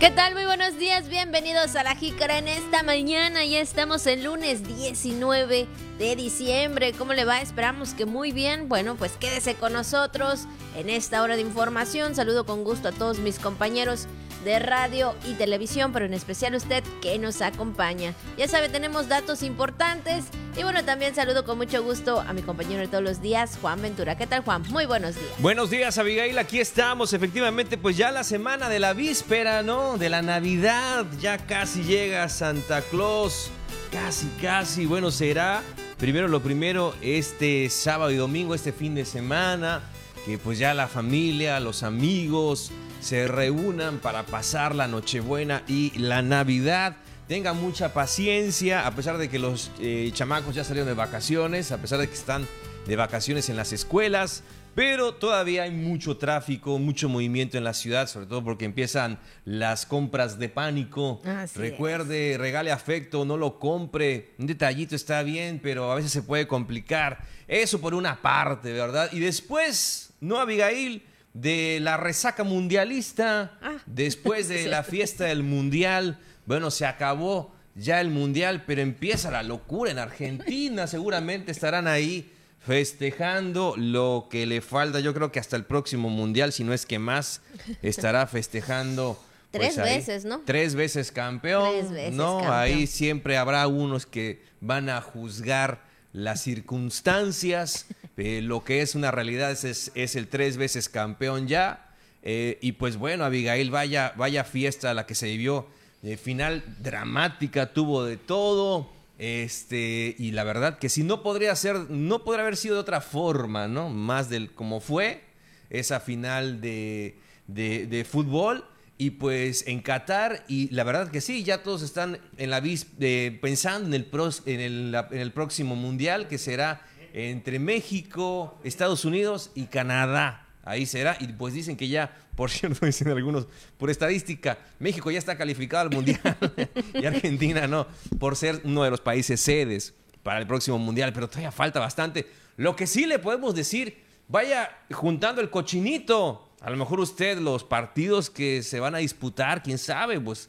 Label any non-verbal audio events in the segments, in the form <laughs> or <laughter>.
¿Qué tal? Muy buenos días, bienvenidos a la Jícara en esta mañana. Ya estamos el lunes 19 de diciembre. ¿Cómo le va? Esperamos que muy bien. Bueno, pues quédese con nosotros en esta hora de información. Saludo con gusto a todos mis compañeros de radio y televisión, pero en especial usted que nos acompaña. Ya sabe, tenemos datos importantes y bueno, también saludo con mucho gusto a mi compañero de todos los días, Juan Ventura. ¿Qué tal, Juan? Muy buenos días. Buenos días, Abigail. Aquí estamos, efectivamente, pues ya la semana de la víspera, ¿no? De la Navidad. Ya casi llega Santa Claus. Casi, casi. Bueno, será primero lo primero este sábado y domingo, este fin de semana, que pues ya la familia, los amigos, se reúnan para pasar la Nochebuena y la Navidad. Tengan mucha paciencia, a pesar de que los eh, chamacos ya salieron de vacaciones, a pesar de que están de vacaciones en las escuelas, pero todavía hay mucho tráfico, mucho movimiento en la ciudad, sobre todo porque empiezan las compras de pánico. Recuerde, regale afecto, no lo compre. Un detallito está bien, pero a veces se puede complicar. Eso por una parte, ¿verdad? Y después, ¿no, Abigail? De la resaca mundialista, ah. después de <laughs> la fiesta del mundial. Bueno, se acabó ya el mundial, pero empieza la locura en Argentina. <laughs> Seguramente estarán ahí festejando lo que le falta. Yo creo que hasta el próximo mundial, si no es que más, estará festejando. Pues, tres veces, ¿no? Tres veces campeón. Tres veces ¿no? Ahí siempre habrá unos que van a juzgar las circunstancias, lo que es una realidad es, es, el tres veces campeón ya. Eh, y pues bueno, Abigail, vaya, vaya fiesta la que se vivió. Eh, final dramática, tuvo de todo. Este, y la verdad que si no podría ser, no podría haber sido de otra forma, ¿no? Más del como fue esa final de, de, de fútbol y pues en Qatar, y la verdad que sí, ya todos están en la eh, pensando en el, en, el, en el próximo mundial que será entre México, Estados Unidos y Canadá. Ahí será. Y pues dicen que ya, por <laughs> cierto, dicen algunos, por estadística, México ya está calificado al Mundial <laughs> y Argentina no, por ser uno de los países sedes para el próximo Mundial. Pero todavía falta bastante. Lo que sí le podemos decir, vaya juntando el cochinito a lo mejor usted, los partidos que se van a disputar, quién sabe, pues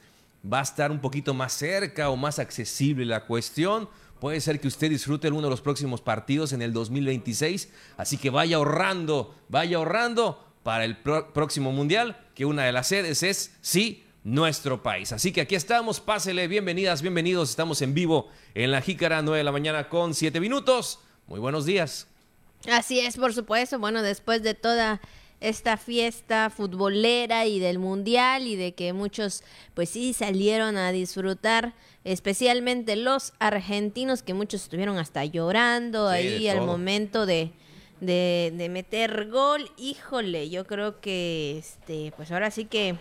va a estar un poquito más cerca o más accesible la cuestión. Puede ser que usted disfrute alguno de los próximos partidos en el 2026. Así que vaya ahorrando, vaya ahorrando para el próximo mundial, que una de las sedes es, sí, nuestro país. Así que aquí estamos, pásele, bienvenidas, bienvenidos. Estamos en vivo en la Jícara, 9 de la mañana con 7 minutos. Muy buenos días. Así es, por supuesto. Bueno, después de toda esta fiesta futbolera y del mundial y de que muchos pues sí salieron a disfrutar, especialmente los argentinos que muchos estuvieron hasta llorando ahí al momento de, de, meter gol. Híjole, yo creo que este pues ahora sí que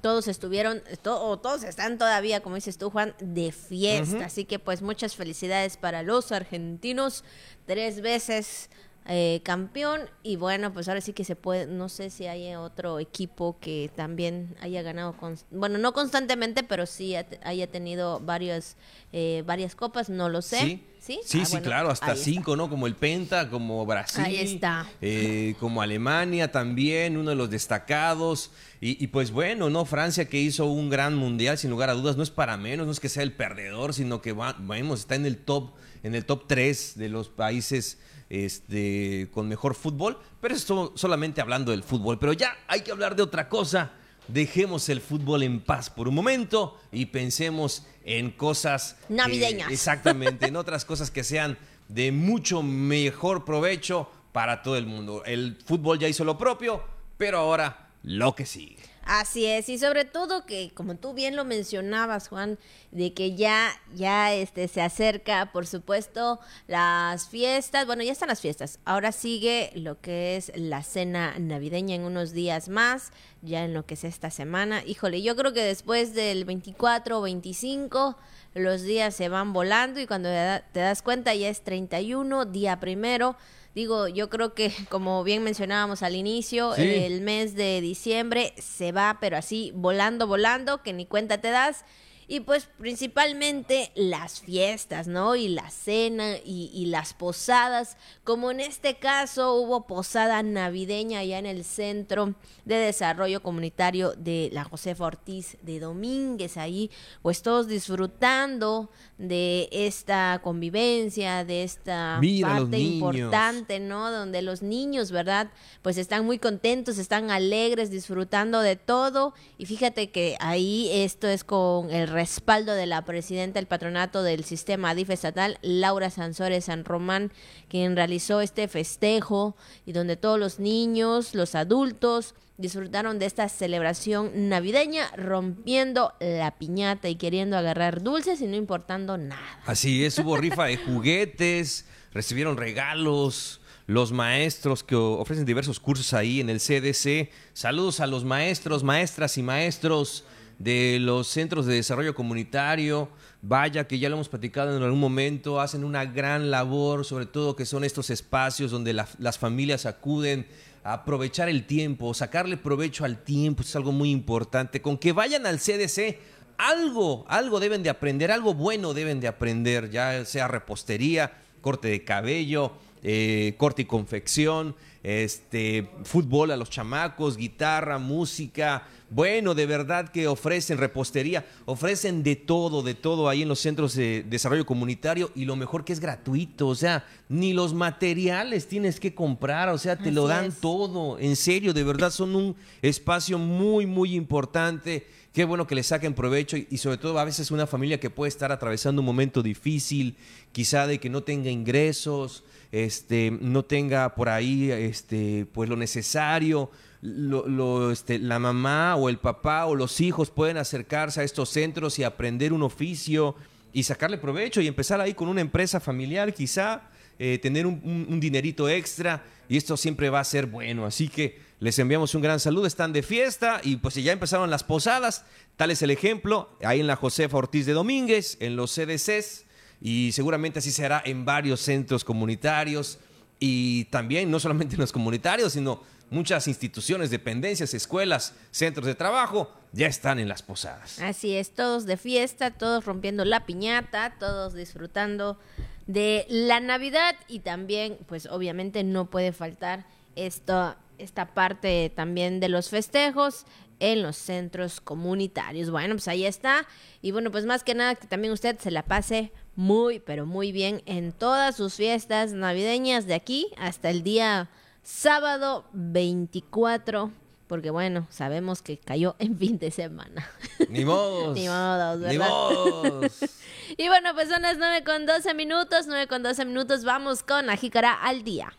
todos estuvieron, o todos están todavía, como dices tú, Juan, de fiesta. Así que pues muchas felicidades para los argentinos. Tres veces eh, campeón. Y bueno pues ahora sí que se puede no sé si hay otro equipo que también haya ganado con, bueno no constantemente pero sí haya tenido varias eh, varias copas no lo sé. Sí. Sí sí, ah, claro hasta cinco no como el Penta como Brasil ahí está. eh, como Alemania también uno de los destacados. Y, pues bueno no Francia que hizo un gran mundial sin lugar a dudas no es para menos no es que sea el perdedor sino que va, está en el top en el top 3 de los países este, con mejor fútbol, pero esto solamente hablando del fútbol. Pero ya hay que hablar de otra cosa. Dejemos el fútbol en paz por un momento y pensemos en cosas navideñas. exactamente, en otras cosas que sean de mucho mejor provecho para todo el mundo. El fútbol ya hizo lo propio, pero ahora lo que sigue. Así es, y sobre todo que, como tú bien lo mencionabas, Juan, de que ya, ya este, se acerca, por supuesto, las fiestas, bueno, ya están las fiestas, ahora sigue lo que es la cena navideña en unos días más, ya en lo que es esta semana. Híjole, yo creo que después del 24 o 25 los días se van volando y cuando te das cuenta ya es 31, día primero Digo, yo creo que <laughs> como bien mencionábamos al inicio, el mes de diciembre se va, pero así volando, volando, que ni cuenta te das. Y pues principalmente las fiestas, ¿no? Y la cena y, las posadas, como en este caso hubo posada navideña allá en el Centro de Desarrollo Comunitario de la Josefa Ortiz de Domínguez, ahí pues todos disfrutando de esta convivencia, de esta parte importante, ¿no? Donde los niños, ¿verdad? Pues están muy contentos, están alegres, disfrutando de todo y fíjate que ahí esto es con el respaldo de la presidenta del patronato del sistema ADIF estatal, Laura Sansores San Román, quien realizó este festejo y donde todos los niños, los adultos, disfrutaron de esta celebración navideña rompiendo la piñata y queriendo agarrar dulces y no importando nada. Así es, hubo rifa de juguetes, recibieron regalos, los maestros que ofrecen diversos cursos ahí en el CDC. Saludos a los maestros, maestras y maestros de los centros de desarrollo comunitario. Vaya que ya lo hemos platicado en algún momento, hacen una gran labor, sobre todo que son estos espacios donde las familias acuden a aprovechar el tiempo, sacarle provecho al tiempo, es algo muy importante. Con que vayan al CDC, algo, algo deben de aprender, algo bueno deben de aprender, ya sea repostería, corte de cabello, eh, corte y confección, este, fútbol a los chamacos, guitarra, música. Bueno, de verdad que ofrecen repostería, ofrecen de todo, de todo ahí en los centros de desarrollo comunitario y lo mejor que es gratuito, o sea, ni los materiales tienes que comprar, o sea, te lo dan todo, en serio, de verdad son un espacio muy, muy importante. Qué bueno que le saquen provecho y, y sobre todo a veces una familia que puede estar atravesando un momento difícil, quizá de que no tenga ingresos, este, no tenga por ahí este, pues lo necesario. Lo, este, la mamá o el papá o los hijos pueden acercarse a estos centros y aprender un oficio y sacarle provecho y empezar ahí con una empresa familiar, quizá eh, tener un, dinerito extra y esto siempre va a ser bueno. Así que les enviamos un gran saludo, están de fiesta y pues ya empezaron las posadas, tal es el ejemplo, ahí en la Josefa Ortiz de Domínguez, en los CDCs y seguramente así será en varios centros comunitarios y también no solamente en los comunitarios, sino muchas instituciones, dependencias, escuelas, centros de trabajo ya están en las posadas. Así es, todos de fiesta, todos rompiendo la piñata, todos disfrutando de la Navidad y también, pues obviamente no puede faltar esto, esta parte también de los festejos en los centros comunitarios. Bueno, pues ahí está. Y bueno, pues más que nada que también usted se la pase muy, pero muy bien en todas sus fiestas navideñas de aquí hasta el día sábado 24. Porque bueno, sabemos que cayó en fin de semana. <laughs> Ni modos. Ni modos, ¿verdad? Ni modos. <laughs> y bueno, pues son las 9 con 12 minutos. 9 con 12 minutos. Vamos con Ajícara al día.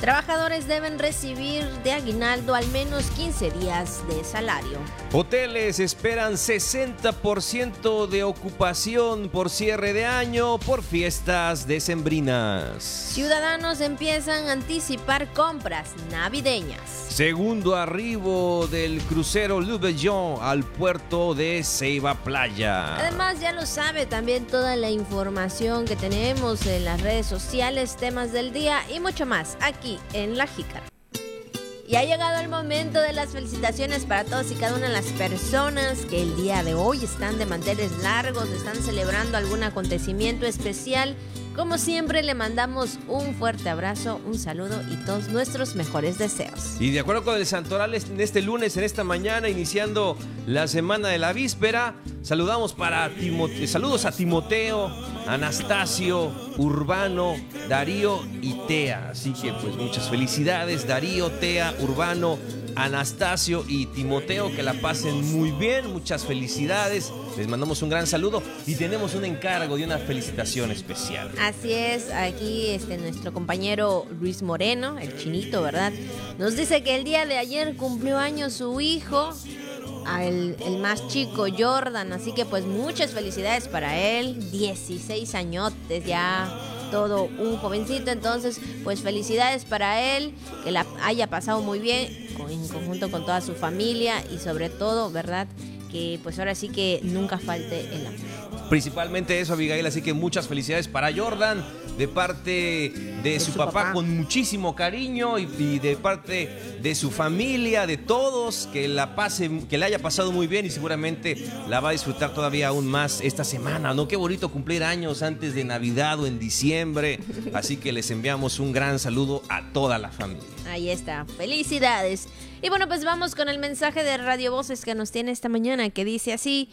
Trabajadores deben recibir de aguinaldo al menos 15 días de salario. Hoteles esperan 60% de ocupación por cierre de año por fiestas decembrinas. Ciudadanos empiezan a anticipar compras navideñas. Segundo arribo del crucero Louvain al puerto de Ceiba Playa. Además, ya lo sabe también toda la información que tenemos en las redes sociales, temas del día y mucho más aquí en La Jícara. Y ha llegado el momento de las felicitaciones para todos y cada una de las personas que el día de hoy están de manteles largos, están celebrando algún acontecimiento especial como siempre, le mandamos un fuerte abrazo, un saludo y todos nuestros mejores deseos. Y de acuerdo con el santoral, en este lunes, en esta mañana, iniciando la semana de la víspera, saludamos para saludos a Timoteo, Anastasio, Urbano, Darío y Tea. Así que pues muchas felicidades, Darío, Tea, Urbano, Anastasio y Timoteo, que la pasen muy bien, muchas felicidades, les mandamos un gran saludo y tenemos un encargo de una felicitación especial. Así es, aquí este, nuestro compañero Luis Moreno, el chinito, ¿verdad? Nos dice que el día de ayer cumplió años su hijo, el, el, más chico, Jordan. Así que pues muchas felicidades para él. 16 añotes ya todo un jovencito. Entonces, pues felicidades para él, que la haya pasado muy bien en conjunto con toda su familia y sobre todo, ¿verdad? Que pues ahora sí que nunca falte el amor. Principalmente eso, Abigail. Así que muchas felicidades para Jordan de parte de, su, papá, con muchísimo cariño y, de parte de su familia, de todos, que la pase, que le haya pasado muy bien y seguramente la va a disfrutar todavía aún más esta semana. ¿No? Qué bonito cumplir años antes de Navidad o en diciembre. Así que les enviamos un gran saludo a toda la familia. Ahí está. Felicidades. Y bueno, pues vamos con el mensaje de Radio Voces que nos tiene esta mañana que dice así.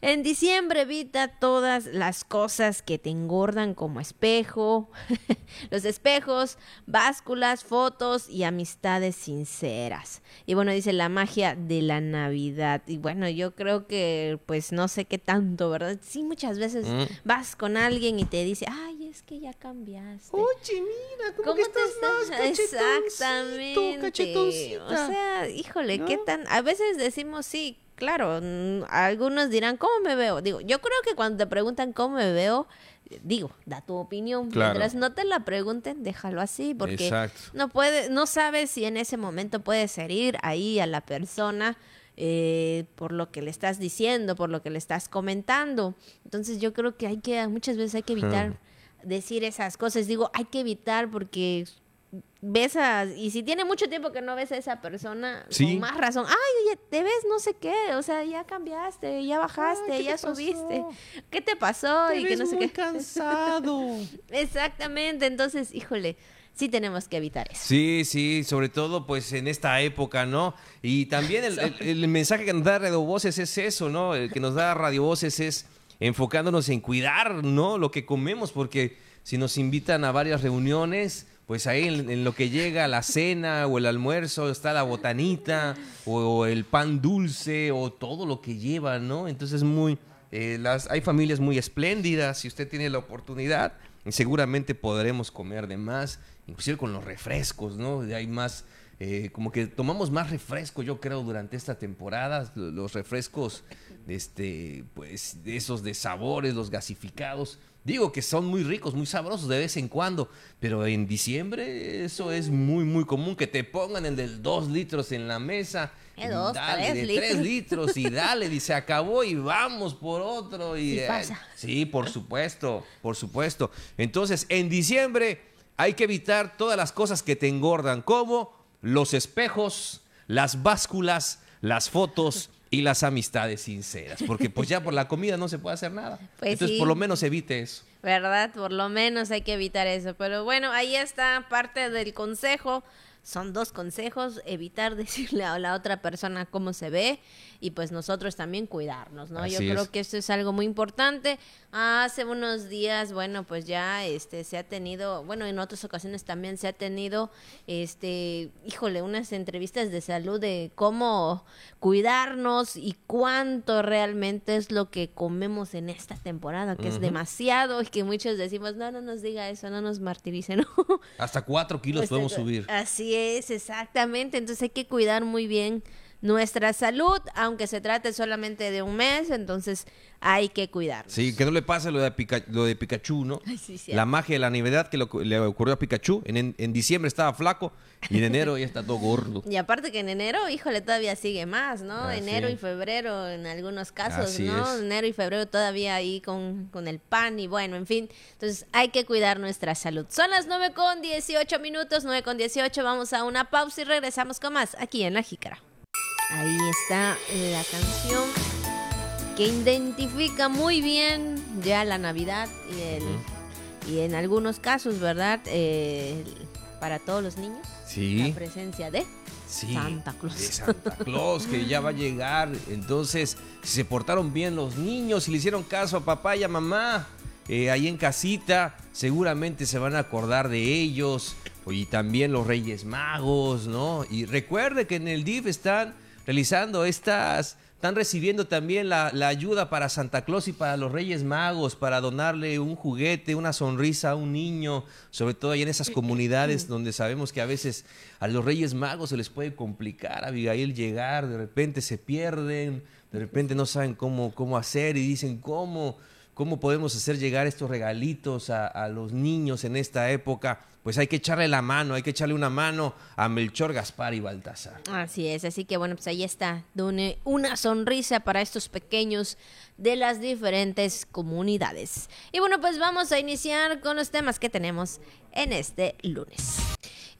En diciembre evita todas las cosas que te engordan como espejo, <laughs> los espejos, básculas, fotos y amistades sinceras. Y bueno, dice la magia de la Navidad. Y bueno, yo creo que pues no sé qué tanto, ¿verdad? Sí, muchas veces mm. vas con alguien y te dice, ay, es que ya cambiaste. Oye, mira, ¿cómo, que estás, más Exactamente. O sea, híjole, ¿qué tan? A veces decimos sí claro, algunos dirán, ¿cómo me veo? Digo, yo creo que cuando te preguntan cómo me veo, digo, da tu opinión. Mientras no te la pregunten, déjalo así, porque no puede, no sabes si en ese momento puedes herir ahí a la persona. Eh, por lo que le estás diciendo, por lo que le estás comentando. Entonces yo creo que hay que, muchas veces hay que evitar decir esas cosas. Digo, hay que evitar porque ves y si tiene mucho tiempo que no ves a esa persona, con más razón, ay, oye, te ves no sé qué, o sea, ya cambiaste, ya bajaste, ya subiste, ¿qué te pasó? y que no sé muy cansado. <laughs> Exactamente, entonces, híjole, sí tenemos que evitar eso. Sí, sí, sobre todo pues en esta época, ¿no? Y también el, mensaje que nos da Radio Voces es eso, ¿no? El que nos da Radio Voces es enfocándonos en cuidar, ¿no? Lo que comemos, porque si nos invitan a varias reuniones, pues ahí en, lo que llega la cena o el almuerzo está la botanita o, el pan dulce o todo lo que lleva, ¿no? Entonces muy, eh, las, hay familias muy espléndidas, si usted tiene la oportunidad, seguramente podremos comer de más, inclusive con los refrescos, ¿no? Hay más, eh, como que tomamos más refresco, yo creo, durante esta temporada, los refrescos, este, pues, esos de sabores, los gasificados, Digo que son muy ricos, muy sabrosos de vez en cuando, pero en diciembre eso es muy, muy común, que te pongan el del 2 litros en la mesa. ¿De dos, dale, de 3 <laughs> litros y dale, dice, acabó y vamos por otro. Y, sí, pasa. sí, por supuesto, por supuesto. Entonces, en diciembre hay que evitar todas las cosas que te engordan, como los espejos, las básculas, las fotos y las amistades sinceras, porque pues ya por la comida no se puede hacer nada. <laughs> Pues Entonces, por lo menos evite eso. ¿Verdad? Por lo menos hay que evitar eso. Pero bueno, ahí está parte del consejo son dos consejos, evitar <laughs> decirle a la otra persona cómo se ve y pues nosotros también cuidarnos, ¿no? Yo creo que esto es algo muy importante. Hace unos días, bueno, pues ya este se ha tenido, bueno, en otras ocasiones también se ha tenido este, híjole, unas entrevistas de salud de cómo cuidarnos y cuánto realmente es lo que comemos en esta temporada, que es demasiado y que muchos decimos, no, no nos diga eso, no nos martirice, <laughs> ¿no? Hasta cuatro kilos pues, podemos subir. Así es, exactamente. Entonces hay que cuidar muy bien nuestra salud, aunque se trate solamente de un mes, entonces hay que cuidar. Sí, que no le pase lo de, lo de Pikachu, ¿no? la magia de la Navidad que le ocurrió a Pikachu. En, en, diciembre estaba flaco y en enero ya está todo gordo. <laughs> Y aparte que en enero, híjole, todavía sigue más, ¿no? enero y febrero en algunos casos, ¿no? Enero y febrero todavía ahí con, con el pan y bueno, en fin. Entonces hay que cuidar nuestra salud. Son las 9 con 18 minutos, 9 con 18. Vamos a una pausa y regresamos con más aquí en La Jícara. Ahí está la canción que identifica muy bien ya la Navidad y, y en algunos casos, ¿verdad? Eh, para todos los niños. Sí. La presencia de Santa Claus. De Santa Claus, que ya va a llegar. Entonces, si se portaron bien los niños, si le hicieron caso a papá y a mamá, eh, ahí en casita, seguramente se van a acordar de ellos. Y también los Reyes Magos, ¿no? Y recuerde que en el DIF están realizando estas, están recibiendo también la, ayuda para Santa Claus y para los Reyes Magos, para donarle un juguete, una sonrisa a un niño, sobre todo ahí en esas comunidades donde sabemos que a veces a los Reyes Magos se les puede complicar, a Abigail, llegar, de repente se pierden, de repente no saben cómo, cómo hacer y dicen cómo, cómo podemos hacer llegar estos regalitos a, a los niños en esta época. Pues hay que echarle la mano, hay que echarle una mano a Melchor, Gaspar y Baltasar. Así es, así que bueno, pues ahí está, Dune, una sonrisa para estos pequeños de las diferentes comunidades. Y bueno, pues vamos a iniciar con los temas que tenemos en este lunes.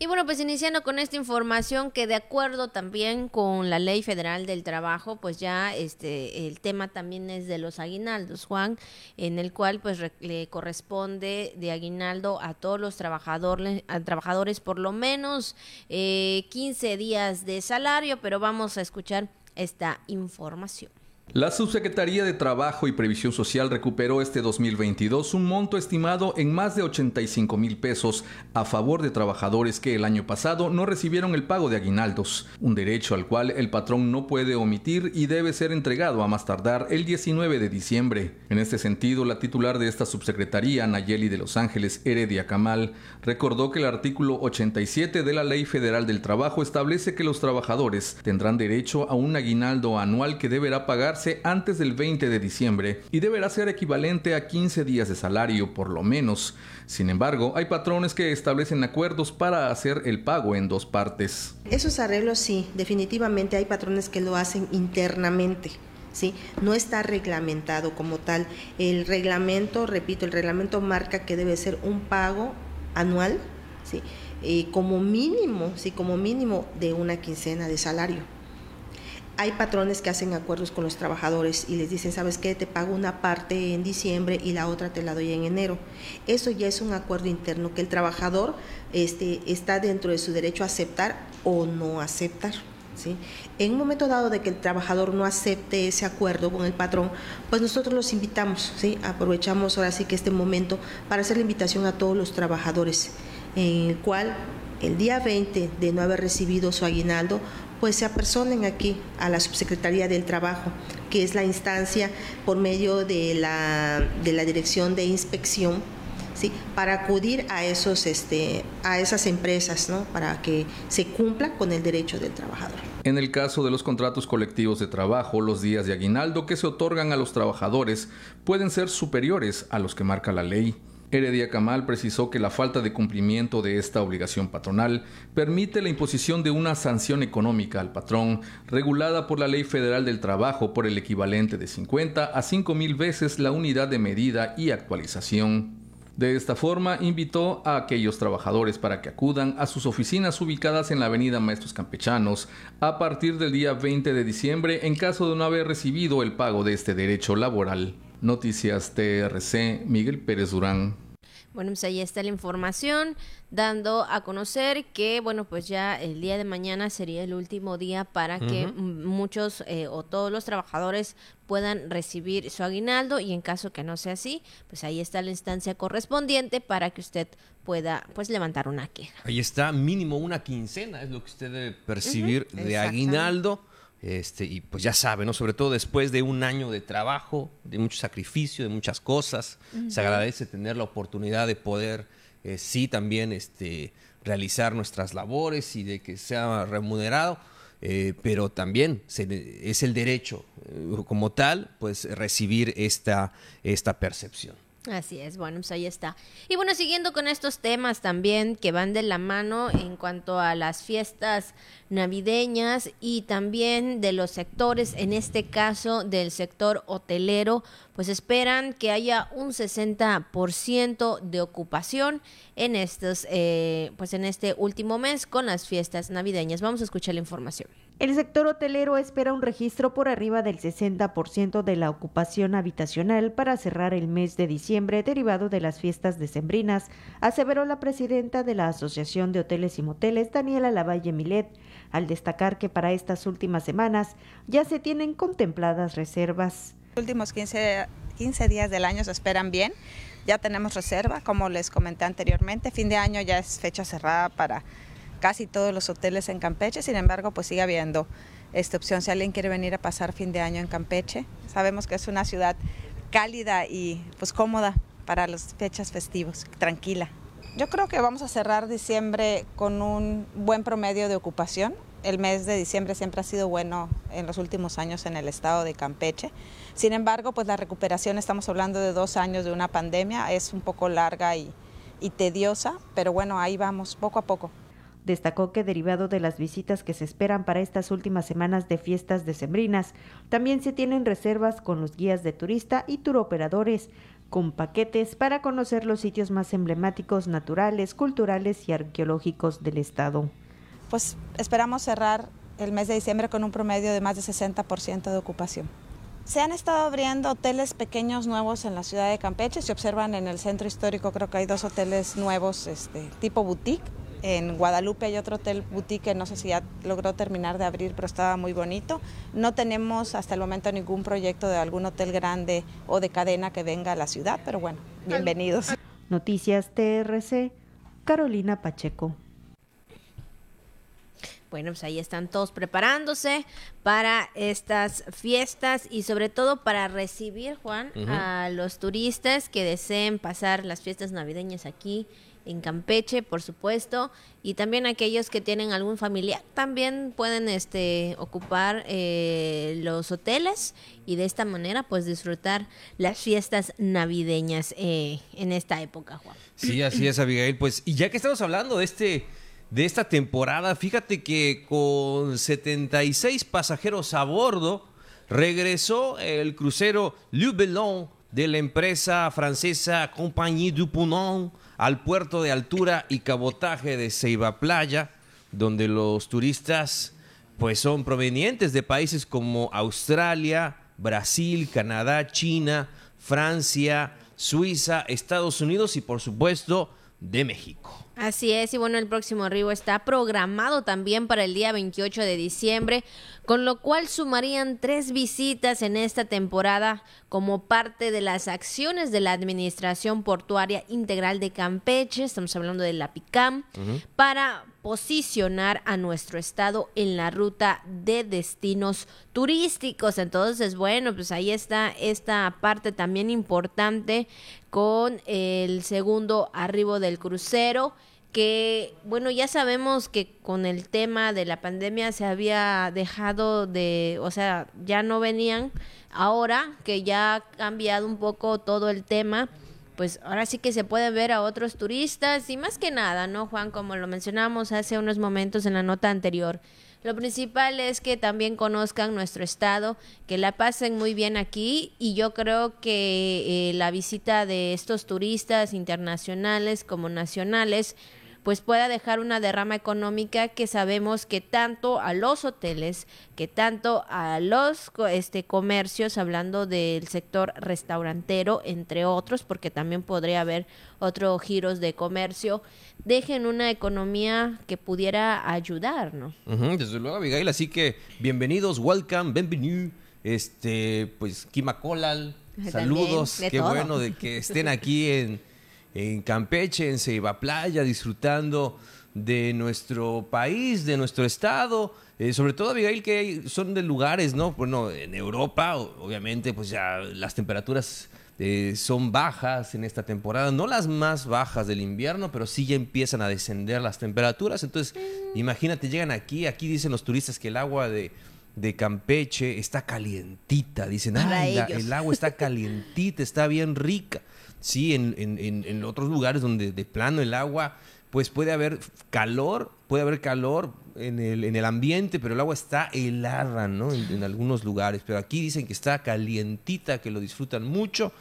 Y bueno, pues iniciando con esta información que de acuerdo también con la Ley Federal del Trabajo, pues ya este el tema también es de los aguinaldos, Juan, en el cual pues le corresponde de aguinaldo a todos los trabajadores, a trabajadores por lo menos eh, 15 días de salario, pero vamos a escuchar esta información. La Subsecretaría de Trabajo y Previsión Social recuperó este 2022 un monto estimado en más de 85 mil pesos a favor de trabajadores que el año pasado no recibieron el pago de aguinaldos, un derecho al cual el patrón no puede omitir y debe ser entregado a más tardar el 19 de diciembre. En este sentido, la titular de esta subsecretaría, Nayeli de Los Ángeles Heredia Camal, recordó que el artículo 87 de la Ley Federal del Trabajo establece que los trabajadores tendrán derecho a un aguinaldo anual que deberá pagar antes del 20 de diciembre y deberá ser equivalente a 15 días de salario por lo menos. Sin embargo, hay patrones que establecen acuerdos para hacer el pago en dos partes. Esos arreglos sí, definitivamente hay patrones que lo hacen internamente. ¿Sí? No está reglamentado como tal. El reglamento, repito, el reglamento marca que debe ser un pago anual, ¿sí? Eh, como mínimo, sí, como mínimo de una quincena de salario hay patrones que hacen acuerdos con los trabajadores y les dicen, ¿sabes qué? Te pago una parte en diciembre y la otra te la doy en enero. Eso ya es un acuerdo interno que el trabajador este, está dentro de su derecho a aceptar o no aceptar. ¿sí? En un momento dado de que el trabajador no acepte ese acuerdo con el patrón, pues nosotros los invitamos, ¿sí? aprovechamos ahora sí que este momento para hacer la invitación a todos los trabajadores, en el cual el día 20 de no haber recibido su aguinaldo, pues se apersonen aquí a la Subsecretaría del Trabajo, que es la instancia por medio de la, de la Dirección de Inspección, ¿sí? para acudir a, esos, este, a esas empresas, ¿no? para que se cumpla con el derecho del trabajador. En el caso de los contratos colectivos de trabajo, los días de aguinaldo que se otorgan a los trabajadores pueden ser superiores a los que marca la ley. Heredia Camal precisó que la falta de cumplimiento de esta obligación patronal permite la imposición de una sanción económica al patrón, regulada por la Ley Federal del Trabajo por el equivalente de 50 a 5 mil veces la unidad de medida y actualización. De esta forma, invitó a aquellos trabajadores para que acudan a sus oficinas ubicadas en la Avenida Maestros Campechanos a partir del día 20 de diciembre en caso de no haber recibido el pago de este derecho laboral. Noticias TRC, Miguel Pérez Durán. Bueno, pues ahí está la información, dando a conocer que, bueno, pues ya el día de mañana sería el último día para que muchos eh, o todos los trabajadores puedan recibir su aguinaldo y en caso que no sea así, pues ahí está la instancia correspondiente para que usted pueda, pues, levantar una queja. Ahí está, mínimo una quincena es lo que usted debe percibir de aguinaldo este, y pues ya sabe, ¿no? Sobre todo después de un año de trabajo, de mucho sacrificio, de muchas cosas, se agradece tener la oportunidad de poder, eh, sí, también este, realizar nuestras labores y de que sea remunerado, eh, pero también es el derecho eh, como tal, pues recibir esta, esta percepción. Así es, bueno, pues ahí está. Y bueno, siguiendo con estos temas también que van de la mano en cuanto a las fiestas navideñas y también de los sectores, en este caso del sector hotelero, pues esperan que haya un 60% de ocupación en estos, eh, pues en este último mes con las fiestas navideñas. Vamos a escuchar la información. El sector hotelero espera un registro por arriba del 60% de la ocupación habitacional para cerrar el mes de diciembre derivado de las fiestas decembrinas, aseveró la presidenta de la Asociación de Hoteles y Moteles, Daniela Lavalle Milet, al destacar que para estas últimas semanas ya se tienen contempladas reservas. Últimos 15, 15 días del año se esperan bien. Ya tenemos reserva, como les comenté anteriormente. Fin de año ya es fecha cerrada para casi todos los hoteles en Campeche, sin embargo, pues sigue habiendo esta opción si alguien quiere venir a pasar fin de año en Campeche. Sabemos que es una ciudad cálida y pues cómoda para las fechas festivos, tranquila. Yo creo que vamos a cerrar diciembre con un buen promedio de ocupación. El mes de diciembre siempre ha sido bueno en los últimos años en el estado de Campeche. Sin embargo, pues la recuperación, estamos hablando de dos años de una pandemia, es un poco larga y, y tediosa, pero bueno, ahí vamos, poco a poco. Destacó que derivado de las visitas que se esperan para estas últimas semanas de fiestas decembrinas, también se tienen reservas con los guías de turista y turoperadores, con paquetes para conocer los sitios más emblemáticos naturales, culturales y arqueológicos del estado. Pues esperamos cerrar el mes de diciembre con un promedio de más de 60% de ocupación. Se han estado abriendo hoteles pequeños nuevos en la ciudad de Campeche. Se observan en el centro histórico, creo que hay dos hoteles nuevos, este, tipo boutique. En Guadalupe hay otro hotel boutique no sé si ya logró terminar de abrir, pero estaba muy bonito. No tenemos hasta el momento ningún proyecto de algún hotel grande o de cadena que venga a la ciudad, pero bueno, bienvenidos. Noticias TRC, Carolina Pacheco. Bueno, pues ahí están todos preparándose para estas fiestas y sobre todo para recibir, Juan, a los turistas que deseen pasar las fiestas navideñas aquí en Campeche, por supuesto, y también aquellos que tienen algún familiar también pueden este ocupar eh, los hoteles y de esta manera pues disfrutar las fiestas navideñas eh, en esta época, Juan. Sí, así es, Abigail. Pues y ya que estamos hablando de este de esta temporada. Fíjate que con 76 pasajeros a bordo regresó el crucero Le Bellon de la empresa francesa Compagnie du Ponant al puerto de altura y cabotaje de Ceiba Playa, donde los turistas pues son provenientes de países como Australia, Brasil, Canadá, China, Francia, Suiza, Estados Unidos y por supuesto de México. Así es, y bueno, el próximo arribo está programado también para el día 28 de diciembre, con lo cual sumarían tres visitas en esta temporada como parte de las acciones de la Administración Portuaria Integral de Campeche, estamos hablando de la PICAM, para posicionar a nuestro estado en la ruta de destinos turísticos. Entonces, bueno, pues ahí está esta parte también importante con el segundo arribo del crucero que bueno, ya sabemos que con el tema de la pandemia se había dejado de, o sea, ya no venían, ahora que ya ha cambiado un poco todo el tema, pues ahora sí que se puede ver a otros turistas y más que nada, ¿no, Juan? Como lo mencionamos hace unos momentos en la nota anterior. Lo principal es que también conozcan nuestro estado, que la pasen muy bien aquí y yo creo que eh, la visita de estos turistas internacionales como nacionales pues pueda dejar una derrama económica que sabemos que tanto a los hoteles, que tanto a los este, comercios, hablando del sector restaurantero, entre otros, porque también podría haber otros giros de comercio, dejen una economía que pudiera ayudar, ¿no? desde luego, Abigail, así que bienvenidos, welcome, bienvenido, este, pues, Kimacolal, saludos, qué bueno de que estén aquí en en Campeche, en Ceiba Playa, disfrutando de nuestro país, de nuestro estado, eh, sobre todo Abigail que son de lugares, ¿no? Bueno, en Europa, obviamente, pues ya las temperaturas eh, son bajas en esta temporada, no las más bajas del invierno, pero sí ya empiezan a descender las temperaturas. Entonces, imagínate, llegan aquí, aquí dicen los turistas que el agua de, Campeche está calientita, dicen, el agua está calientita, está bien rica. Sí, en, en, en, otros lugares donde de plano el agua, pues puede haber calor, puede haber calor en el, en el ambiente, pero el agua está helada, ¿no? En, algunos lugares. Pero aquí dicen que está calientita, que lo disfrutan mucho.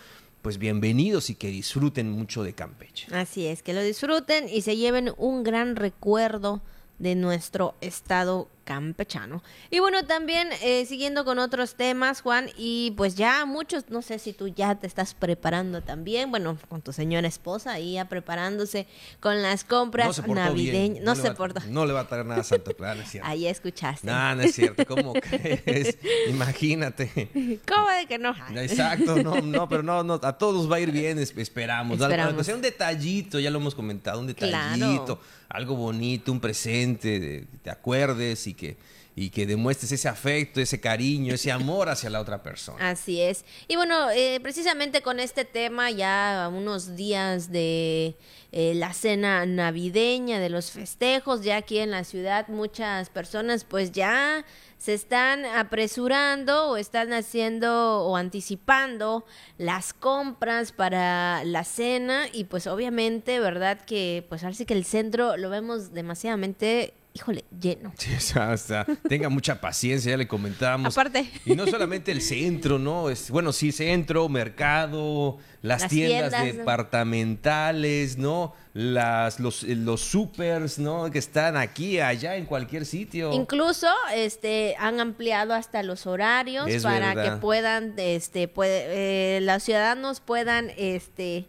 Pues bienvenidos y que disfruten mucho de Campeche. Así es, que lo disfruten y se lleven un gran recuerdo de nuestro estado campechano. Y bueno, también eh, siguiendo con otros temas, Juan, y pues ya muchos, no sé si tú ya te estás preparando también, bueno, con tu señora esposa ahí ya preparándose con las compras navideñas. No, se le no le va a traer nada a Santa Clara, es cierto. Ahí escuchaste. No, no es cierto, ¿cómo <laughs> crees? Imagínate. ¿Cómo de que no? <laughs> Exacto, no, no, pero no, no, a todos va a ir bien, esperamos. esperamos. un detallito, ya lo hemos comentado, un detallito, algo bonito, un presente, te acuerdes y que y que demuestres ese afecto, ese cariño, ese amor hacia la otra persona. Así es. Y bueno, eh, precisamente con este tema, ya unos días de eh, la cena navideña, de los festejos, ya aquí en la ciudad muchas personas pues ya se están apresurando o están haciendo o anticipando las compras para la cena y pues obviamente, ¿verdad? Que pues ahora que el centro lo vemos demasiadamente híjole, lleno. Sí, <laughs> o sea, tenga mucha paciencia, ya le comentábamos. Aparte. Y no solamente el centro, ¿no? Es, bueno, sí, centro, mercado, las, tiendas, departamentales, ¿no? Las, los, los supers, ¿no? Que están aquí, allá, en cualquier sitio. Incluso, este, han ampliado hasta los horarios para que puedan, este, puede, eh, los ciudadanos puedan, este,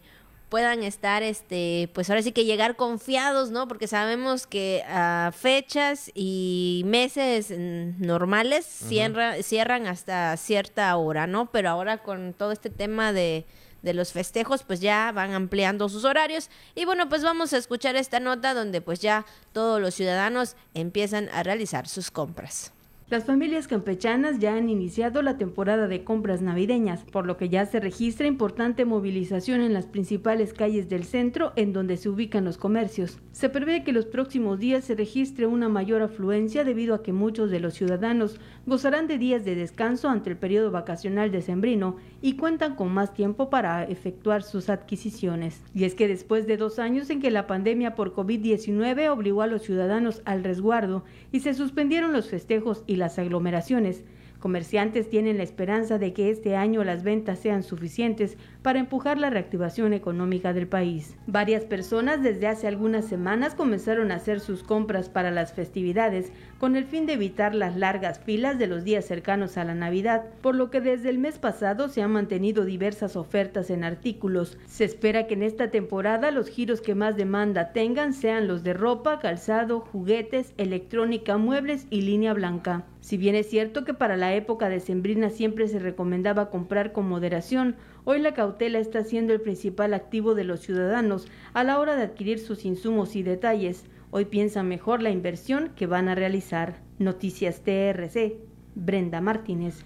puedan estar, este, pues ahora sí que llegar confiados, ¿no? Porque sabemos que a fechas y meses normales cierran hasta cierta hora, ¿no? Pero ahora con todo este tema de, de los festejos, pues ya van ampliando sus horarios. Y bueno, pues vamos a escuchar esta nota donde pues ya todos los ciudadanos empiezan a realizar sus compras. Las familias campechanas ya han iniciado la temporada de compras navideñas, por lo que ya se registra importante movilización en las principales calles del centro en donde se ubican los comercios. Se prevé que los próximos días se registre una mayor afluencia debido a que muchos de los ciudadanos gozarán de días de descanso ante el periodo vacacional decembrino y cuentan con más tiempo para efectuar sus adquisiciones. Y es que después de dos años en que la pandemia por COVID-19 obligó a los ciudadanos al resguardo y se suspendieron los festejos y las aglomeraciones, Comerciantes tienen la esperanza de que este año las ventas sean suficientes para empujar la reactivación económica del país. Varias personas desde hace algunas semanas comenzaron a hacer sus compras para las festividades con el fin de evitar las largas filas de los días cercanos a la Navidad, por lo que desde el mes pasado se han mantenido diversas ofertas en artículos. Se espera que en esta temporada los giros que más demanda tengan sean los de ropa, calzado, juguetes, electrónica, muebles y línea blanca. Si bien es cierto que para la época de Sembrina siempre se recomendaba comprar con moderación, hoy la cautela está siendo el principal activo de los ciudadanos a la hora de adquirir sus insumos y detalles. Hoy piensan mejor la inversión que van a realizar. Noticias TRC, Brenda Martínez.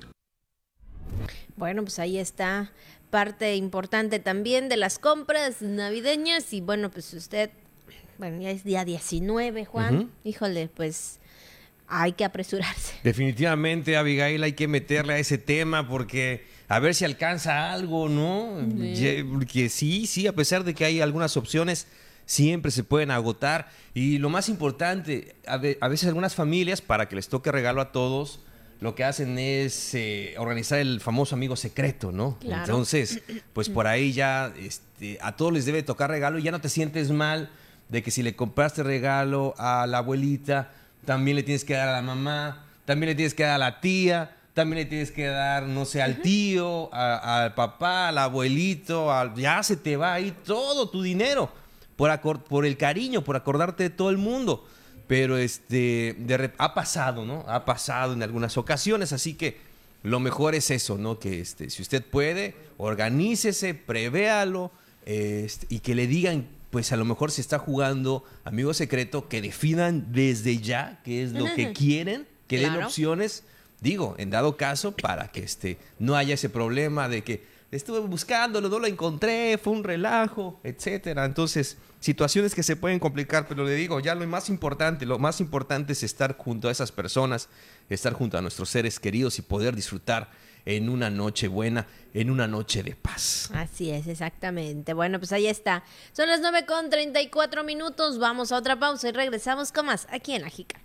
Bueno, pues ahí está parte importante también de las compras navideñas y bueno, pues usted, bueno, ya es día 19, Juan. Híjole, pues hay que apresurarse. Definitivamente, Abigail, hay que meterle a ese tema porque a ver si alcanza algo, ¿no? Porque sí, sí, a pesar de que hay algunas opciones, siempre se pueden agotar. Y lo más importante, a, veces algunas familias, para que les toque regalo a todos, lo que hacen es eh, organizar el famoso amigo secreto, ¿no? Entonces, pues por ahí ya este, a todos les debe tocar regalo y ya no te sientes mal de que si le compraste regalo a la abuelita, también le tienes que dar a la mamá, también le tienes que dar a la tía, también le tienes que dar, no sé, al tío, al papá, al abuelito, ya se te va ahí todo tu dinero por, por el cariño, por acordarte de todo el mundo. Pero este, ha pasado, ¿no? Ha pasado en algunas ocasiones, así que lo mejor es eso, ¿no? Que este, si usted puede, organícese, prevéalo este, y que le digan pues a lo mejor se está jugando amigo secreto, que definan desde ya qué es lo que quieren, que den opciones, digo, en dado caso, para que este, no haya ese problema de que estuve buscándolo, no lo encontré, fue un relajo, etcétera. Entonces, situaciones que se pueden complicar, pero le digo, ya lo más importante, lo más importante es estar junto a esas personas, estar junto a nuestros seres queridos y poder disfrutar en una noche buena, en una noche de paz. Así es, exactamente. Bueno, pues ahí está. Son las 9 con 34 minutos. Vamos a otra pausa y regresamos con más aquí en Ajica.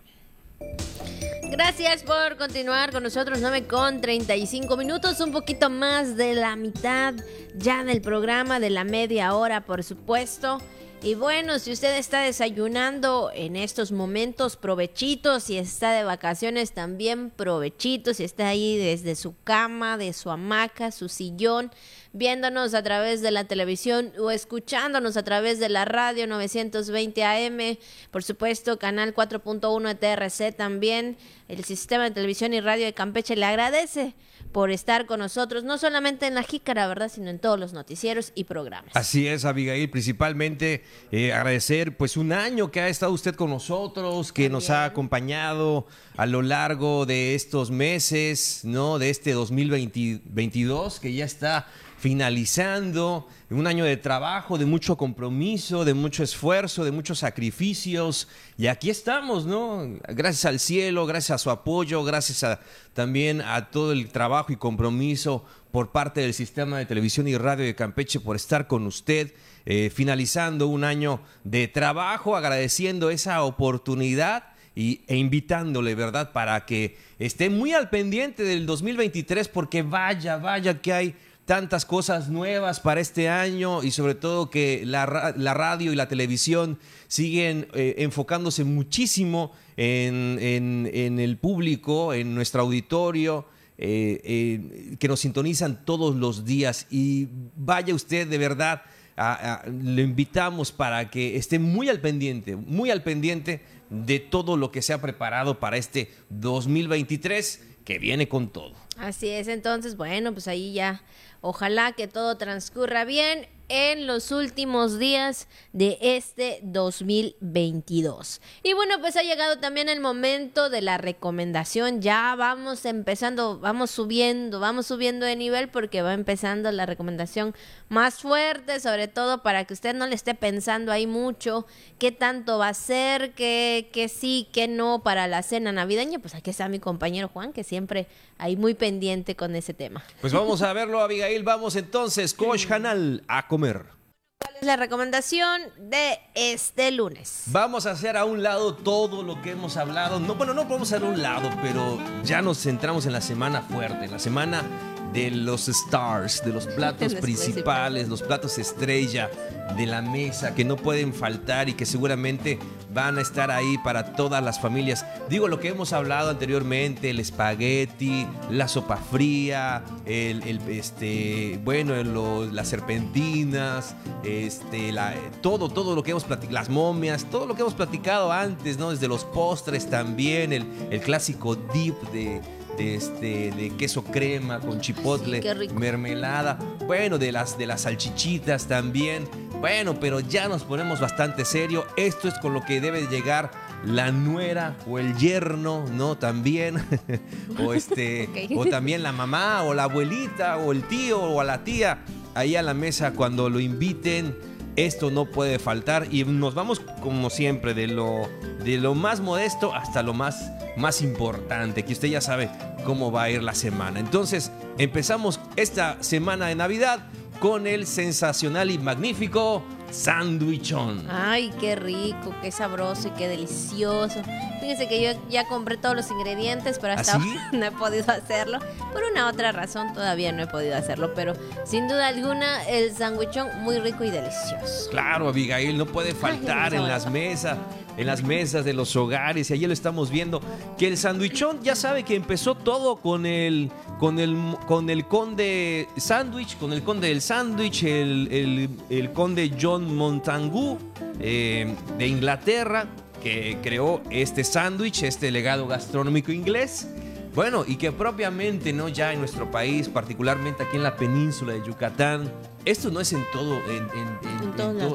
Gracias por continuar con nosotros, 9 con 35 minutos, un poquito más de la mitad ya del programa, de la media hora, por supuesto. Y bueno, si usted está desayunando en estos momentos, provechitos. Si está de vacaciones, también provechitos. Si está ahí desde su cama, de su hamaca, su sillón, viéndonos a través de la televisión o escuchándonos a través de la radio 920 AM. Por supuesto, canal 4.1 de TRC también. El sistema de televisión y radio de Campeche le agradece por estar con nosotros, no solamente en la jícara, ¿verdad? Sino en todos los noticieros y programas. Así es, Abigail, principalmente eh, agradecer pues un año que ha estado usted con nosotros, que nos ha acompañado a lo largo de estos meses, ¿no? De este 2022 que ya está finalizando un año de trabajo, de mucho compromiso, de mucho esfuerzo, de muchos sacrificios. Y aquí estamos, ¿no? Gracias al cielo, gracias a su apoyo, gracias también a todo el trabajo y compromiso por parte del sistema de televisión y radio de Campeche por estar con usted, eh, finalizando un año de trabajo, agradeciendo esa oportunidad y, e invitándole, ¿verdad?, para que esté muy al pendiente del 2023 porque vaya, vaya que hay tantas cosas nuevas para este año y sobre todo que la, radio y la televisión siguen eh, enfocándose muchísimo en, el público, en nuestro auditorio. Eh, eh, que nos sintonizan todos los días y vaya usted de verdad, le invitamos para que esté muy al pendiente, muy al pendiente de todo lo que se ha preparado para este 2023 que viene con todo. Así es, entonces, bueno, pues ahí ya Ojalá que todo transcurra bien en los últimos días de este 2022. Y bueno, pues ha llegado también el momento de la recomendación. Ya vamos empezando, vamos subiendo, vamos subiendo de nivel porque va empezando la recomendación más fuerte, sobre todo para que usted no le esté pensando ahí mucho qué tanto va a ser, qué, qué sí, qué no para la cena navideña. Pues aquí está mi compañero Juan, que siempre ahí muy pendiente con ese tema. Pues vamos a verlo, Abigail. Vamos entonces, Coach Hanal, a comer. ¿Cuál es la recomendación de este lunes? Vamos a hacer a un lado todo lo que hemos hablado. No, bueno, no podemos hacer a un lado, pero ya nos centramos en la semana fuerte, la semana de los stars, de los platos <laughs> principales, los platos estrella de la mesa que no pueden faltar y que seguramente van a estar ahí para todas las familias. Digo lo que hemos hablado anteriormente, el espagueti, la sopa fría, el, este, bueno, las serpentinas, este, la, todo, todo lo que hemos platicado, las momias, todo lo que hemos platicado antes, ¿no? Desde los postres también, el, el clásico dip de de, este, de queso crema con chipotle, mermelada, bueno, de las, de las salchichitas también. Bueno, pero ya nos ponemos bastante serio. Esto es con lo que debe llegar la nuera o el yerno, ¿no? También. <laughs> o este. <laughs> O también la mamá o la abuelita o el tío o a la tía ahí a la mesa cuando lo inviten. Esto no puede faltar y nos vamos como siempre de lo, de lo más modesto hasta lo más, más importante, que usted ya sabe cómo va a ir la semana. Entonces, empezamos esta semana de Navidad con el sensacional y magnífico sándwichón. Ay, qué rico, qué sabroso y qué delicioso. Fíjense que yo ya compré todos los ingredientes, pero hasta ¿Ah, ahora <laughs> no he podido hacerlo. Por una otra razón todavía no he podido hacerlo, pero sin duda alguna el sándwichón muy rico y delicioso. Claro, Abigail, no puede faltar en las mesas en las mesas de los hogares y allí lo estamos viendo que el sandwichón ya sabe que empezó todo con el con el con el conde sándwich con el conde del sándwich el, el, conde John Montagu eh, de Inglaterra que creó este sándwich este legado gastronómico inglés bueno, y que propiamente, ¿no? Ya en nuestro país, particularmente aquí en la península de Yucatán, esto no es en todo,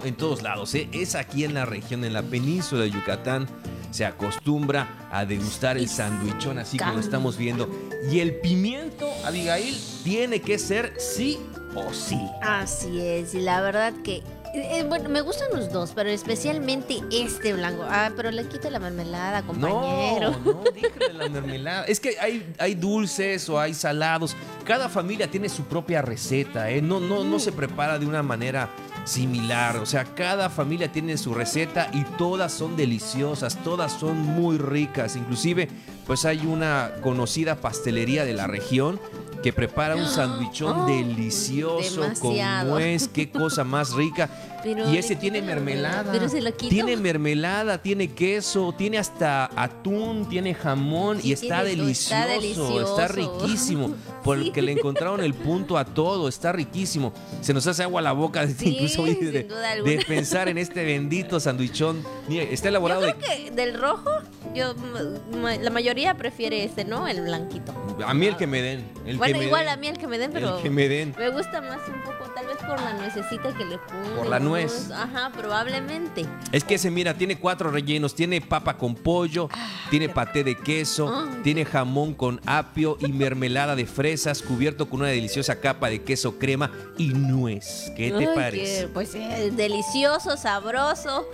en, todos lados, ¿eh? es aquí en la región, en la península de Yucatán, se acostumbra a degustar el sandwichón así como lo estamos viendo. Y el pimiento, Abigail, tiene que ser sí o sí. Así es, y la verdad que eh, bueno, me gustan los dos, pero especialmente este blanco. Ah, pero le quito la mermelada, compañero. No, no, déjale la mermelada. Es que hay, hay dulces o hay salados. Cada familia tiene su propia receta, ¿eh? No, no, no se prepara de una manera similar. O sea, cada familia tiene su receta y todas son deliciosas, todas son muy ricas. Inclusive, pues hay una conocida pastelería de la región que prepara un sandwichón <gasps> oh, delicioso con nuez, qué cosa más rica. y ese tiene mermelada. Tiene mermelada, tiene queso, tiene hasta atún, tiene jamón y está delicioso, está, riquísimo. <laughs> Porque le encontraron el punto a todo, está riquísimo. Se nos hace agua a la boca <laughs> incluso de, pensar en este bendito sandwichón. Está elaborado yo creo que del rojo, yo la mayoría prefiere este, ¿no? El blanquito. A mí el que me den. bueno, igual a mí el que me den, pero. que me den. Me gusta más un poco, tal vez por la nuececita que le pongo. Por la nuez. Ajá, probablemente. Es que ese, mira, tiene cuatro rellenos. Tiene papa con pollo, ah, tiene paté de queso, tiene jamón con apio y mermelada de fresas, cubierto con una deliciosa capa de queso crema y nuez. ¿Qué te parece? pues es delicioso, sabroso.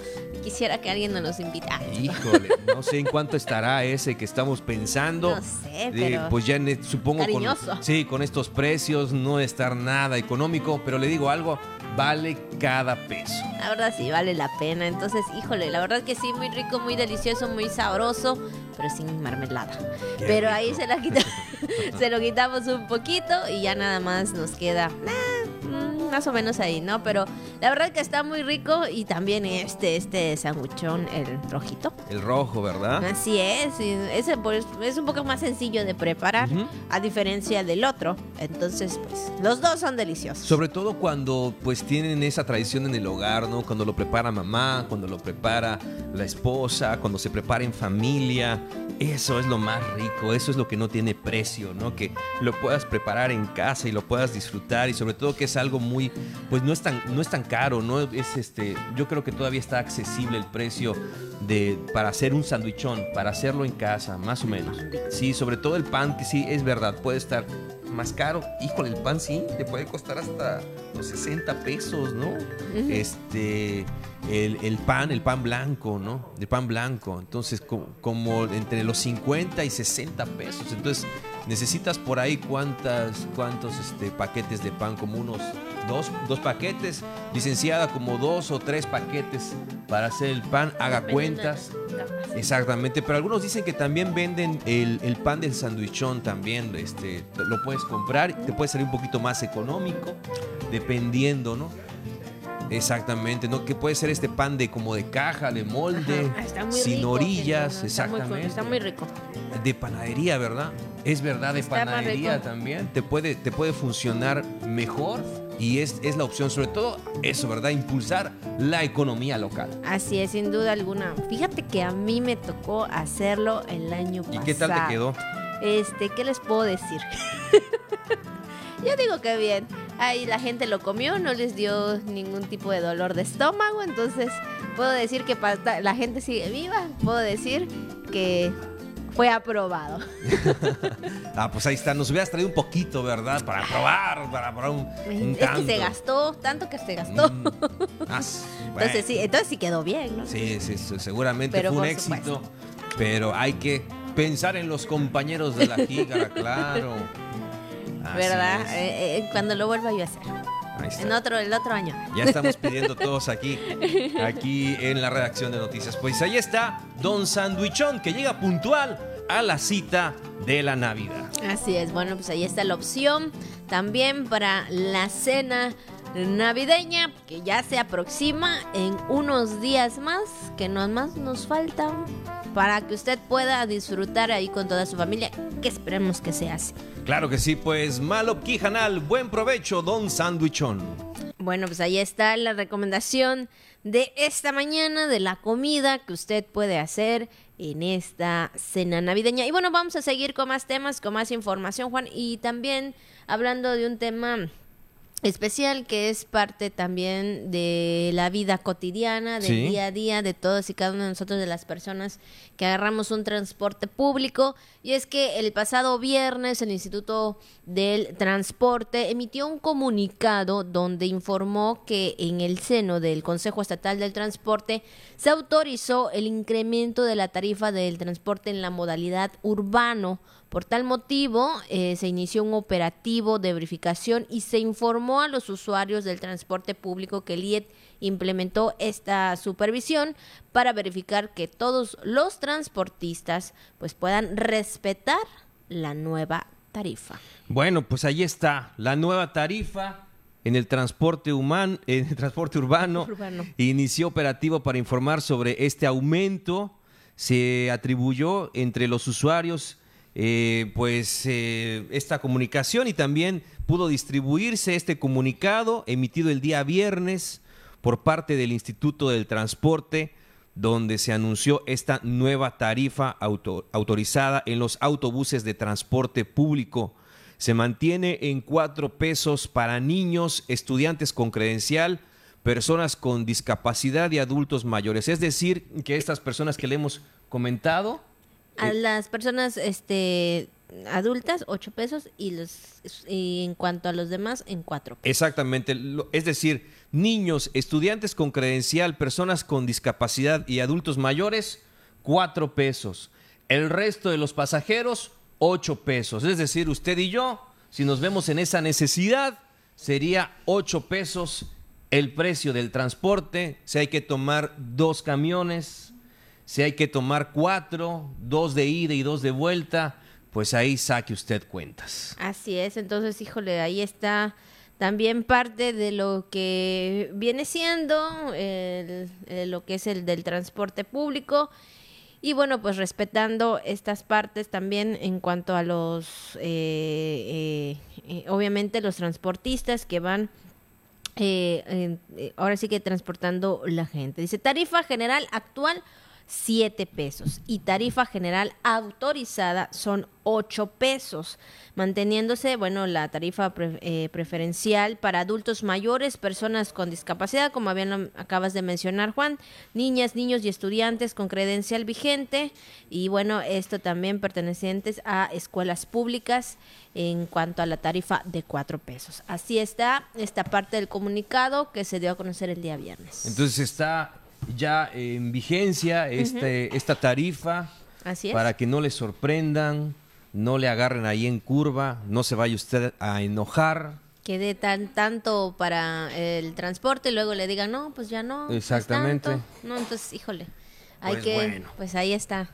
Quisiera que alguien nos invitara. Híjole, no sé en cuánto estará ese que estamos pensando. No sé, pero pues ya supongo con, sí, con estos precios no estar nada económico, pero le digo algo, vale cada peso. La verdad sí vale la pena. Entonces, híjole, la verdad que sí, muy rico, muy delicioso, muy sabroso, pero sin marmelada. pero ahí se la quita, <laughs> se lo quitamos un poquito y ya nada más nos queda más o menos ahí, ¿no? Pero la verdad que está muy rico y también este, este sanguchón, el rojito. El rojo, ¿verdad? Así es, ese pues, es un poco más sencillo de preparar, a diferencia del otro. Entonces, pues, los dos son deliciosos. Sobre todo cuando pues tienen esa tradición en el hogar, ¿no? Cuando lo prepara mamá, cuando lo prepara la esposa, cuando se prepara en familia. Eso es lo más rico, eso es lo que no tiene precio, ¿no? Que lo puedas preparar en casa y lo puedas disfrutar y sobre todo que es algo muy pues no es tan, no es tan caro, ¿no? Es este, yo creo que todavía está accesible el precio de, para hacer un sandwichón, para hacerlo en casa, más o menos. Sí, sobre todo el pan, que sí, es verdad, puede estar más caro. Híjole, el pan sí, te puede costar hasta los 60 pesos, ¿no? Este, el, pan, el pan blanco, ¿no? El pan blanco. Entonces, como, entre los 50 y 60 pesos. Entonces, necesitas por ahí cuántas, cuántos este, paquetes de pan, como unos dos, dos paquetes, licenciada como dos o tres paquetes para hacer el pan, haga cuentas. Exactamente, pero algunos dicen que también venden el, el pan del sandwichón también, este, lo puedes comprar, te puede salir un poquito más económico, dependiendo, ¿no? Exactamente, ¿no? Que puede ser este pan de como de caja, de molde, sin orillas, exactamente. Está muy, rico. De panadería, ¿verdad? Es verdad, de panadería también. Te puede, te puede funcionar mejor y es, es la opción, sobre todo eso, ¿verdad? Impulsar la economía local. Así es, sin duda alguna. Fíjate que a mí me tocó hacerlo el año pasado. ¿Y qué tal te quedó? Este, ¿qué les puedo decir? <laughs> Yo digo que bien. Ahí la gente lo comió, no les dio ningún tipo de dolor de estómago, entonces puedo decir que la gente sigue viva, puedo decir que fue aprobado. <laughs> ah, pues ahí está. Nos hubieras traído un poquito, ¿verdad? Para probar, para probar un, un Es que se gastó, tanto que se gastó. Mm. <laughs> Ah, entonces sí, entonces sí quedó bien, ¿no? Sí, sí, seguramente fue un éxito. Pero hay que pensar en los compañeros de la jícara, <laughs> claro. ¿Verdad? Eh, eh, cuando lo vuelva yo a hacer. En otro, el otro año. Ya estamos <laughs> pidiendo todos aquí, aquí en la redacción de noticias. Pues ahí está Don Sandwichón, que llega puntual a la cita de la Navidad. Así es, bueno, pues ahí está la opción también para la cena navideña que ya se aproxima en unos días más, que no más nos faltan para que usted pueda disfrutar ahí con toda su familia, que esperemos que sea así. Claro que sí, pues Malo Quijanal, buen provecho, don Sandwichón. Bueno, pues ahí está la recomendación de esta mañana de la comida que usted puede hacer en esta cena navideña. Y bueno, vamos a seguir con más temas, con más información, Juan, y también hablando de un tema especial que es parte también de la vida cotidiana, del día a día de todos y cada uno de nosotros, de las personas que agarramos un transporte público. Y es que el pasado viernes el Instituto del Transporte emitió un comunicado donde informó que en el seno del Consejo Estatal del Transporte se autorizó el incremento de la tarifa del transporte en la modalidad urbano por tal motivo, eh, se inició un operativo de verificación y se informó a los usuarios del transporte público que el IET implementó esta supervisión para verificar que todos los transportistas pues puedan respetar la nueva tarifa. Bueno, pues ahí está la nueva tarifa en el transporte humano, <laughs> en el transporte urbano, urbano. inició operativo para informar sobre este aumento. Se atribuyó entre los usuarios eh, pues eh, esta comunicación y también pudo distribuirse este comunicado emitido el día viernes por parte del Instituto del Transporte donde se anunció esta nueva tarifa autorizada en los autobuses de transporte público. Se mantiene en cuatro pesos para niños, estudiantes con credencial, personas con discapacidad y adultos mayores. Es decir, que estas personas que le hemos comentado... A eh, las personas este, adultas, 8 pesos, y, los, y en cuanto a los demás, en 4 pesos. Exactamente. Es decir, niños, estudiantes con credencial, personas con discapacidad y adultos mayores, 4 pesos. El resto de los pasajeros, 8 pesos. Es decir, usted y yo, si nos vemos en esa necesidad, sería 8 pesos el precio del transporte. Si hay que tomar dos camiones, si hay que tomar cuatro, dos de ida y dos de vuelta, pues ahí saque usted cuentas. Así es, entonces, híjole, ahí está también parte de lo que viene siendo lo que es el del transporte público. Y bueno, pues respetando estas partes también en cuanto a los, eh, eh, eh, obviamente los transportistas que van ahora sí que transportando la gente. Dice, tarifa general actual 7 pesos y tarifa general autorizada son 8 pesos, manteniéndose, bueno, la tarifa eh, preferencial para adultos mayores, personas con discapacidad, como habían acabas de mencionar Juan, niñas, niños y estudiantes con credencial vigente y bueno, esto también pertenecientes a escuelas públicas en cuanto a la tarifa de 4 pesos. Así está esta parte del comunicado que se dio a conocer el día viernes. Entonces está ya en vigencia este, esta tarifa para que no le sorprendan, no le agarren ahí en curva, no se vaya usted a enojar. Que dé tan, tanto para el transporte y luego le digan, no, pues ya no. Exactamente. no, entonces, híjole, hay pues que, pues ahí está.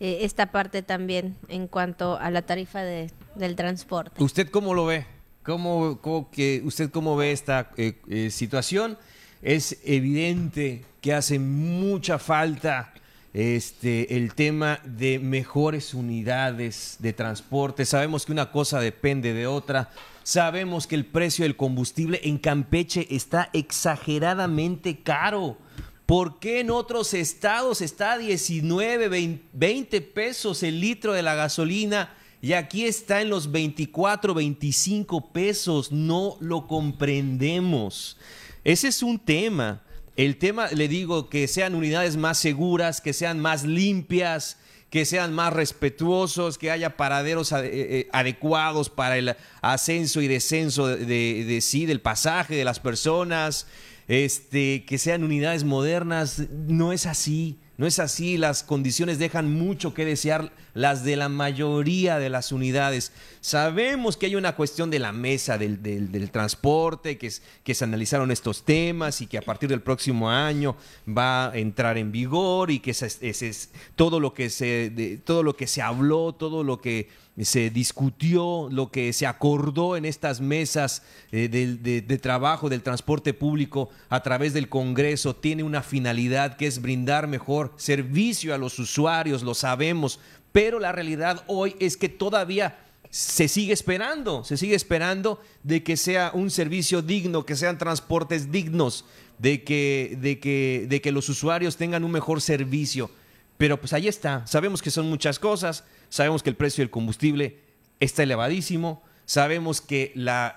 Eh, esta parte también en cuanto a la tarifa de, del transporte. ¿Usted cómo lo ve? ¿Cómo, que, ¿Usted cómo ve esta eh, eh, situación? Es evidente que hace mucha falta este, el tema de mejores unidades de transporte. Sabemos que una cosa depende de otra. Sabemos que el precio del combustible en Campeche está exageradamente caro. ¿Por qué en otros estados está a 19, 20 pesos el litro de la gasolina y aquí está en los 24, 25 pesos? No lo comprendemos. Ese es un tema. El tema, le digo, que sean unidades más seguras, que sean más limpias, que sean más respetuosos, que haya paraderos eh, eh, adecuados para el ascenso y descenso de, sí, del pasaje de las personas, este, que sean unidades modernas. No es así. No es así, las condiciones dejan mucho que desear, las de la mayoría de las unidades. Sabemos que hay una cuestión de la mesa del, transporte, que, que se analizaron estos temas y que a partir del próximo año va a entrar en vigor y que es, todo, lo que se, todo lo que se habló, todo lo que se discutió, lo que se acordó en estas mesas eh, de, trabajo del transporte público a través del Congreso tiene una finalidad que es brindar mejor servicio a los usuarios, lo sabemos, pero la realidad hoy es que todavía se sigue esperando, se sigue esperando de que sea un servicio digno, que sean transportes dignos, de que, de que, de que los usuarios tengan un mejor servicio. Pero pues ahí está, sabemos que son muchas cosas, sabemos que el precio del combustible está elevadísimo, sabemos que la,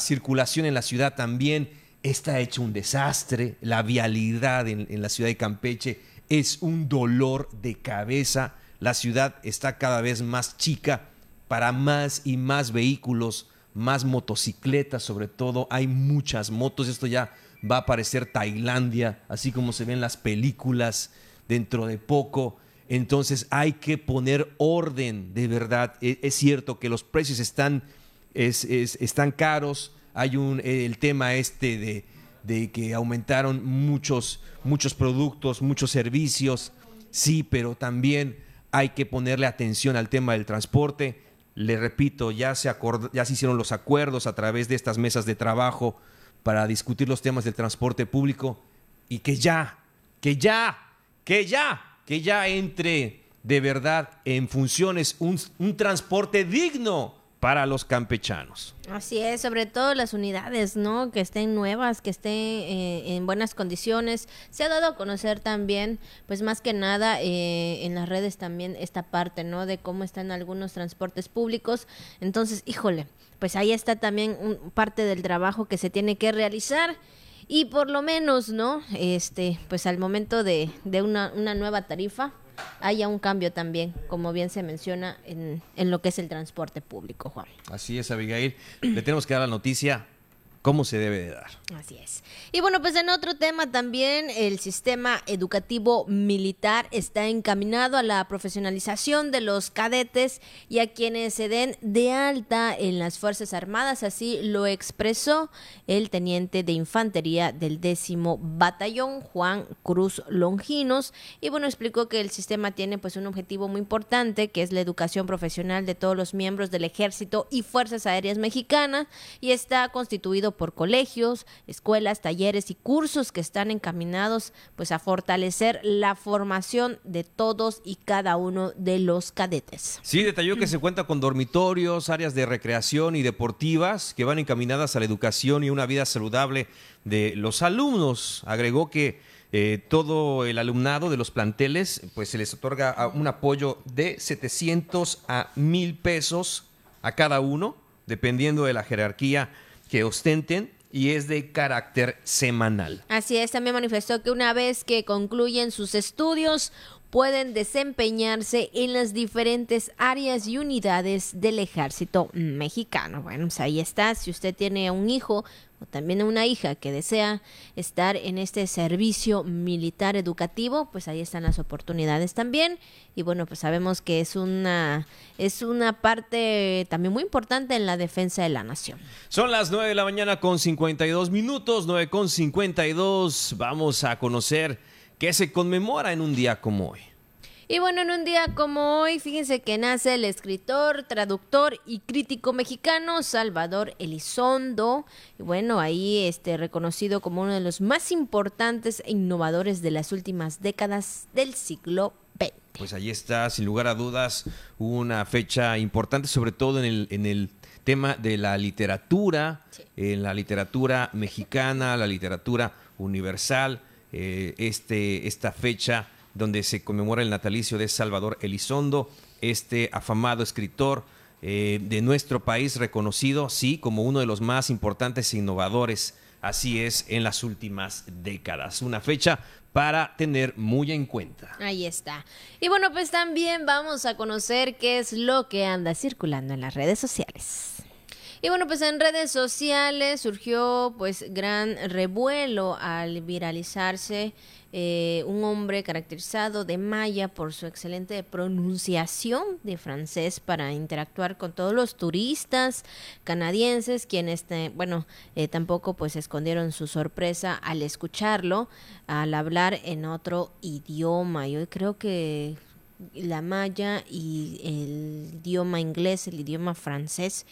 circulación en la ciudad también está hecho un desastre, la vialidad en, en la ciudad de Campeche es un dolor de cabeza, la ciudad está cada vez más chica para más y más vehículos, más motocicletas sobre todo, hay muchas motos, esto ya va a parecer Tailandia, así como se ven las películas, dentro de poco. Entonces hay que poner orden, de verdad. E, es, cierto que los precios están, están caros. Hay un, el tema este de, que aumentaron muchos, muchos productos, muchos servicios. Sí, pero también hay que ponerle atención al tema del transporte. Le repito, ya se, ya se hicieron los acuerdos a través de estas mesas de trabajo para discutir los temas del transporte público y que ya, que ya que ya, que ya entre de verdad en funciones un, transporte digno para los campechanos. Así es, sobre todo las unidades, ¿no? Que estén nuevas, que estén eh, en buenas condiciones. Se ha dado a conocer también, pues más que nada eh, en las redes también esta parte, ¿no? De cómo están algunos transportes públicos. Entonces, híjole, pues ahí está también un, parte del trabajo que se tiene que realizar. Y por lo menos, ¿no? Este, pues al momento de, de una, una nueva tarifa, haya un cambio también, como bien se menciona, en, en lo que es el transporte público, Juan. Así es, Abigail. Le tenemos que dar la noticia cómo se debe de dar. Así es. Y bueno, pues en otro tema también, el sistema educativo militar está encaminado a la profesionalización de los cadetes y a quienes se den de alta en las Fuerzas Armadas, así lo expresó el teniente de infantería del décimo batallón, Juan Cruz Longinos, y bueno, explicó que el sistema tiene pues un objetivo muy importante, que es la educación profesional de todos los miembros del ejército y Fuerzas Aéreas Mexicanas, y está constituido por colegios, escuelas, talleres y cursos que están encaminados pues a fortalecer la formación de todos y cada uno de los cadetes. Sí, detalló que se cuenta con dormitorios, áreas de recreación y deportivas que van encaminadas a la educación y una vida saludable de los alumnos. Agregó que eh, todo el alumnado de los planteles, pues se les otorga un apoyo de 700 a 1000 pesos a cada uno, dependiendo de la jerarquía que ostenten y es de carácter semanal. Así es, también manifestó que una vez que concluyen sus estudios pueden desempeñarse en las diferentes áreas y unidades del ejército mexicano. Bueno, pues ahí está, si usted tiene un hijo o también una hija que desea estar en este servicio militar educativo, pues ahí están las oportunidades también. Y bueno, pues sabemos que es una, es una parte también muy importante en la defensa de la nación. Son las 9 de la mañana con 52 minutos, 9 con 52. Vamos a conocer qué se conmemora en un día como hoy. Y bueno, en un día como hoy, fíjense que nace el escritor, traductor y crítico mexicano Salvador Elizondo. Y bueno, ahí este reconocido como uno de los más importantes e innovadores de las últimas décadas del siglo XX. Pues ahí está, sin lugar a dudas, una fecha importante, sobre todo en el, en el tema de la literatura, en la literatura mexicana, la literatura universal. Eh, este, esta fecha donde se conmemora el natalicio de Salvador Elizondo, este afamado escritor eh, de nuestro país, reconocido, sí, como uno de los más importantes e innovadores, así es, en las últimas décadas. Una fecha para tener muy en cuenta. Ahí está. Y bueno, pues también vamos a conocer qué es lo que anda circulando en las redes sociales. Y bueno, pues en redes sociales surgió pues gran revuelo al viralizarse eh, un hombre caracterizado de maya por su excelente pronunciación de francés para interactuar con todos los turistas canadienses, quienes, bueno, eh, tampoco pues escondieron su sorpresa al escucharlo, al hablar en otro idioma. Yo creo que la maya y el idioma inglés, el idioma francés,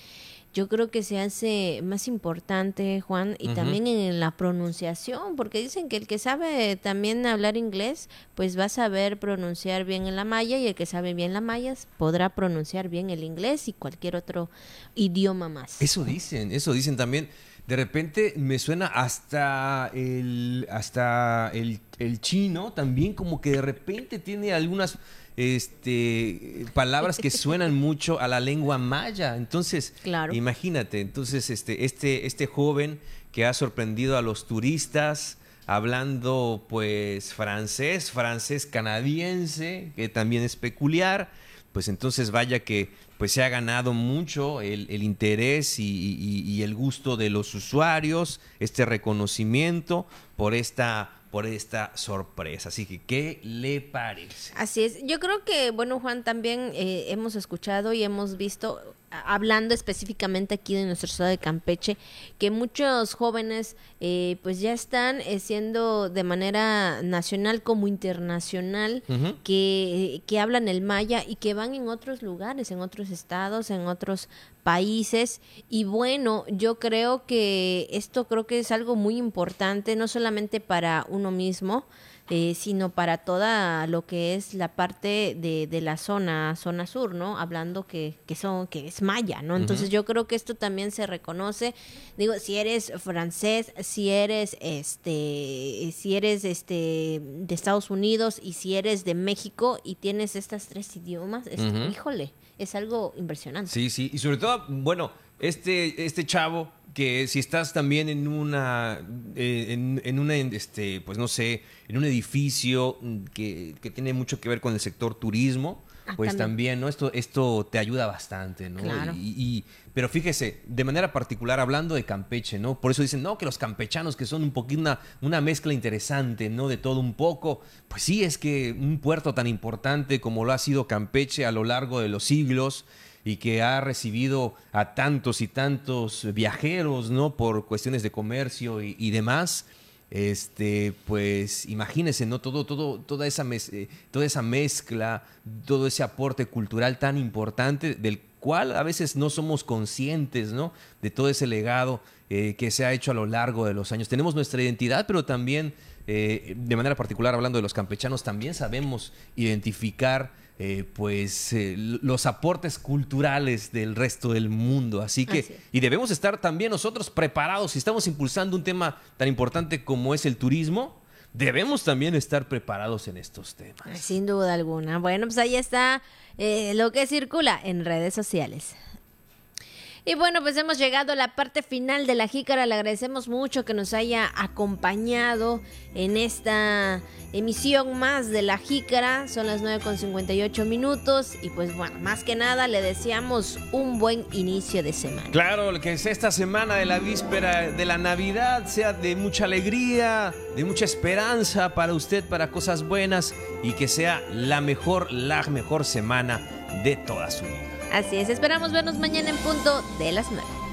yo creo que se hace más importante, Juan, y también en la pronunciación, porque dicen que el que sabe también hablar inglés, pues va a saber pronunciar bien en la maya, y el que sabe bien la maya podrá pronunciar bien el inglés y cualquier otro idioma más. Eso dicen, eso dicen también. De repente me suena hasta el hasta el, el chino también como que de repente tiene algunas este, palabras que <laughs> suenan mucho a la lengua maya. Entonces, imagínate, entonces este, este, este joven que ha sorprendido a los turistas hablando pues francés, francés canadiense, que también es peculiar, pues entonces vaya que pues se ha ganado mucho el, interés y el gusto de los usuarios, este reconocimiento por esta por esta sorpresa. Así que, ¿qué le parece? Así es. Yo creo que, bueno, Juan, también eh, hemos escuchado y hemos visto hablando específicamente aquí de nuestro estado de Campeche, que muchos jóvenes eh, pues ya están eh, siendo de manera nacional como internacional, que, que hablan el maya y que van en otros lugares, en otros estados, en otros países. Y bueno, yo creo que esto creo que es algo muy importante, no solamente para uno mismo, eh, sino para toda lo que es la parte de, de, la zona, zona sur, ¿no? Hablando que, que son, que es maya, ¿no? Entonces yo creo que esto también se reconoce. Digo, si eres francés, si eres este, si eres este de Estados Unidos y si eres de México y tienes estas tres idiomas, híjole, es algo impresionante. Sí, sí, y sobre todo, bueno, este, este chavo que si estás también en una, eh, en, en, una, este, pues no sé, en un edificio que, que, tiene mucho que ver con el sector turismo, ah, pues también. ¿no? Esto, esto te ayuda bastante, ¿no? Y, pero fíjese, de manera particular, hablando de Campeche, ¿no? Por eso dicen, no, que los campechanos que son un poquito una, una mezcla interesante, ¿no? De todo un poco. Pues sí, es que un puerto tan importante como lo ha sido Campeche a lo largo de los siglos, y que ha recibido a tantos y tantos viajeros, ¿no? Por cuestiones de comercio y, demás. Este, pues imagínense, ¿no? Todo, todo, toda, esa eh, toda esa mezcla, todo ese aporte cultural tan importante del cual a veces no somos conscientes, ¿no? De todo ese legado eh, que se ha hecho a lo largo de los años. Tenemos nuestra identidad, pero también, eh, de manera particular, hablando de los campechanos, también sabemos identificar eh, pues eh, los aportes culturales del resto del mundo. Así que, y debemos estar también nosotros preparados, si estamos impulsando un tema tan importante como es el turismo, debemos también estar preparados en estos temas. Sin duda alguna. Bueno, pues ahí está eh, lo que circula en redes sociales. Y bueno, pues hemos llegado a la parte final de la jícara. Le agradecemos mucho que nos haya acompañado en esta emisión más de la jícara. Son las 9 con 58 minutos. Y pues bueno, más que nada le deseamos un buen inicio de semana. Claro, que sea esta semana de la víspera de la Navidad sea de mucha alegría, de mucha esperanza para usted, para cosas buenas y que sea la mejor, la mejor semana de toda su vida. Así es, esperamos vernos mañana en punto de las 9.